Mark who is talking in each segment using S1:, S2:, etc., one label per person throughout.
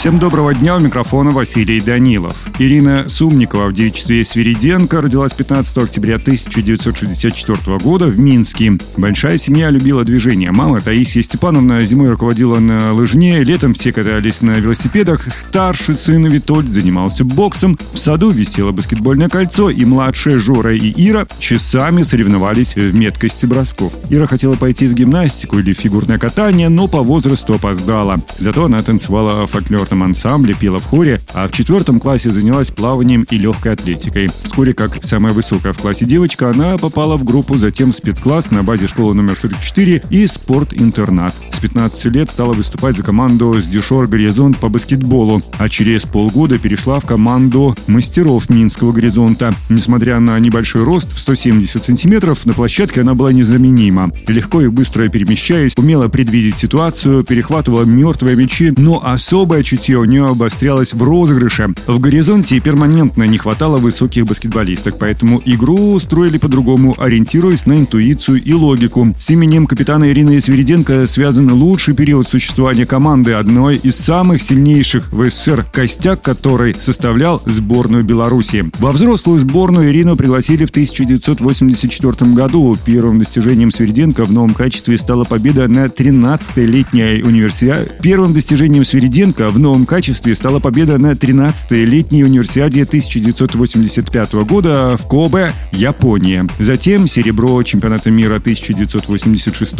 S1: Всем доброго дня, у микрофона Василий Данилов. Ирина Сумникова в девичестве Свириденко родилась 15 октября 1964 года в Минске. Большая семья любила движение. Мама Таисия Степановна зимой руководила на лыжне, летом все катались на велосипедах. Старший сын Витольд занимался боксом. В саду висело баскетбольное кольцо, и младшие Жора и Ира часами соревновались в меткости бросков. Ира хотела пойти в гимнастику или фигурное катание, но по возрасту опоздала. Зато она танцевала фольклор спортивном ансамбле, пела в хоре, а в четвертом классе занялась плаванием и легкой атлетикой. Вскоре, как самая высокая в классе девочка, она попала в группу, затем в спецкласс на базе школы номер 44 и спорт-интернат. С 15 лет стала выступать за команду с Дюшор Горизонт по баскетболу, а через полгода перешла в команду мастеров Минского горизонта. Несмотря на небольшой рост в 170 сантиметров, на площадке она была незаменима. Легко и быстро перемещаясь, умела предвидеть ситуацию, перехватывала мертвые мячи, но особое чутье у нее обострялось в розыгрыше. В горизонте перманентно не хватало высоких баскетболисток, поэтому игру строили по-другому, ориентируясь на интуицию и логику. С именем капитана Ирины Свириденко связан лучший период существования команды, одной из самых сильнейших в СССР, костяк которой составлял сборную Беларуси. Во взрослую сборную Ирину пригласили в 1984 году. Первым достижением Свириденко в новом качестве стала победа на 13-й летней универсиаде. Первым достижением Свириденко в новом качестве стала победа на 13-й летней универсиаде 1985 года в Кобе, Япония. Затем серебро чемпионата мира 1986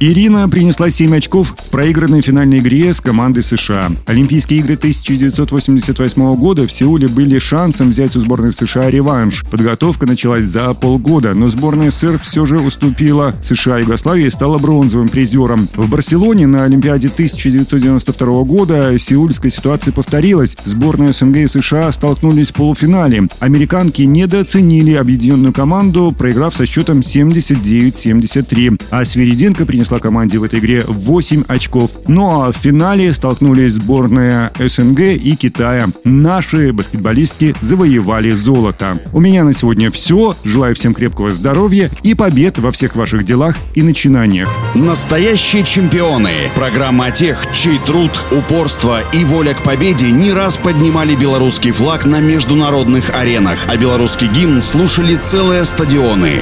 S1: Ирина принесла 7 очков в проигранной финальной игре с командой США. Олимпийские игры 1988 года в Сеуле были шансом взять у сборной США реванш. Подготовка началась за полгода, но сборная СССР все же уступила США и стала бронзовым призером. В Барселоне на Олимпиаде 1992 года Сеул сеульской ситуация повторилась. Сборная СНГ и США столкнулись в полуфинале. Американки недооценили объединенную команду, проиграв со счетом 79-73. А Свириденко принесла команде в этой игре 8 очков. Ну а в финале столкнулись сборная СНГ и Китая. Наши баскетболистки завоевали золото. У меня на сегодня все. Желаю всем крепкого здоровья и побед во всех ваших делах и начинаниях.
S2: Настоящие чемпионы. Программа тех, чей труд, упорство и воля к победе не раз поднимали белорусский флаг на международных аренах, а белорусский гимн слушали целые стадионы.